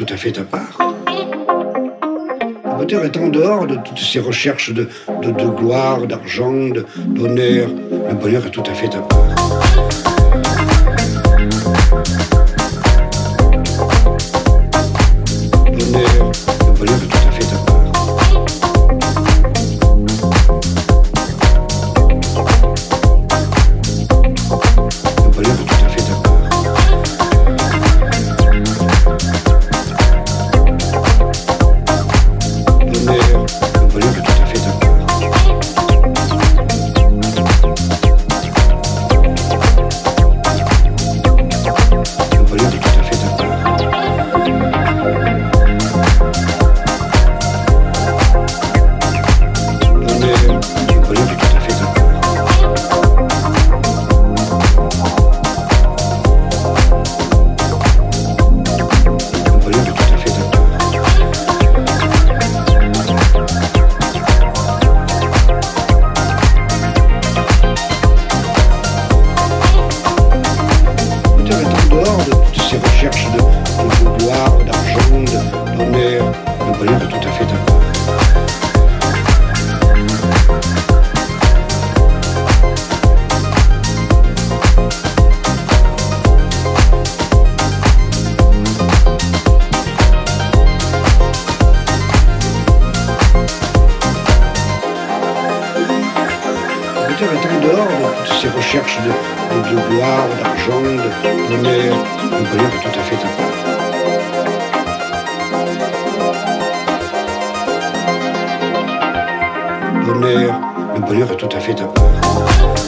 tout à fait à part. Le bonheur est en dehors de toutes ces recherches de gloire, d'argent, d'honneur. Le bonheur est tout à fait à part. Toutes Bonheur est en dehors de ces recherches de, de- de gloire, d'argent, de- d'honneur. Le bonheur tout à fait à part. L'honneur, le bonheur est tout à fait part.